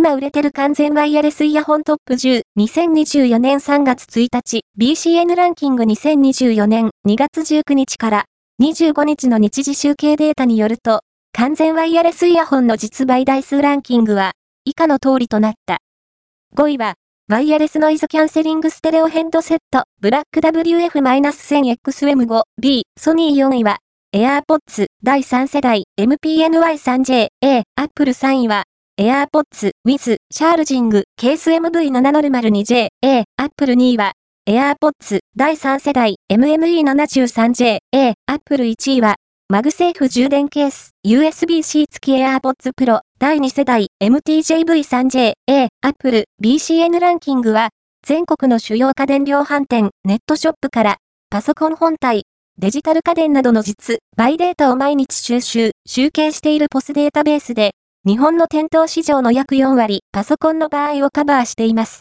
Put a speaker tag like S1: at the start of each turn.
S1: 今売れてる完全ワイヤレスイヤホントップ10、2024年3月1日、BCN ランキング2024年2月19日から25日の日時集計データによると、完全ワイヤレスイヤホンの実売台数ランキングは、以下の通りとなった。5位は、ワイヤレスノイズキャンセリングステレオヘッドセット、ブラック WF-1000XM5B、ソニー4位は、AirPods 第3世代 MPNY3J、A、Apple 3位は、AirPods with Charging Case MV7N2J、A、Apple 2位は、AirPods 第3世代 MME73J、A、Apple 1位は、 MagSafe 充電ケース USB-C 付き AirPods Pro 第2世代 MTJV3J、A、Apple BCN ランキングは、全国の主要家電量販店、ネットショップから、パソコン本体、デジタル家電などの実売データを毎日収集、集計している POS データベースで、日本の店頭市場の約4割、パソコンの場合をカバーしています。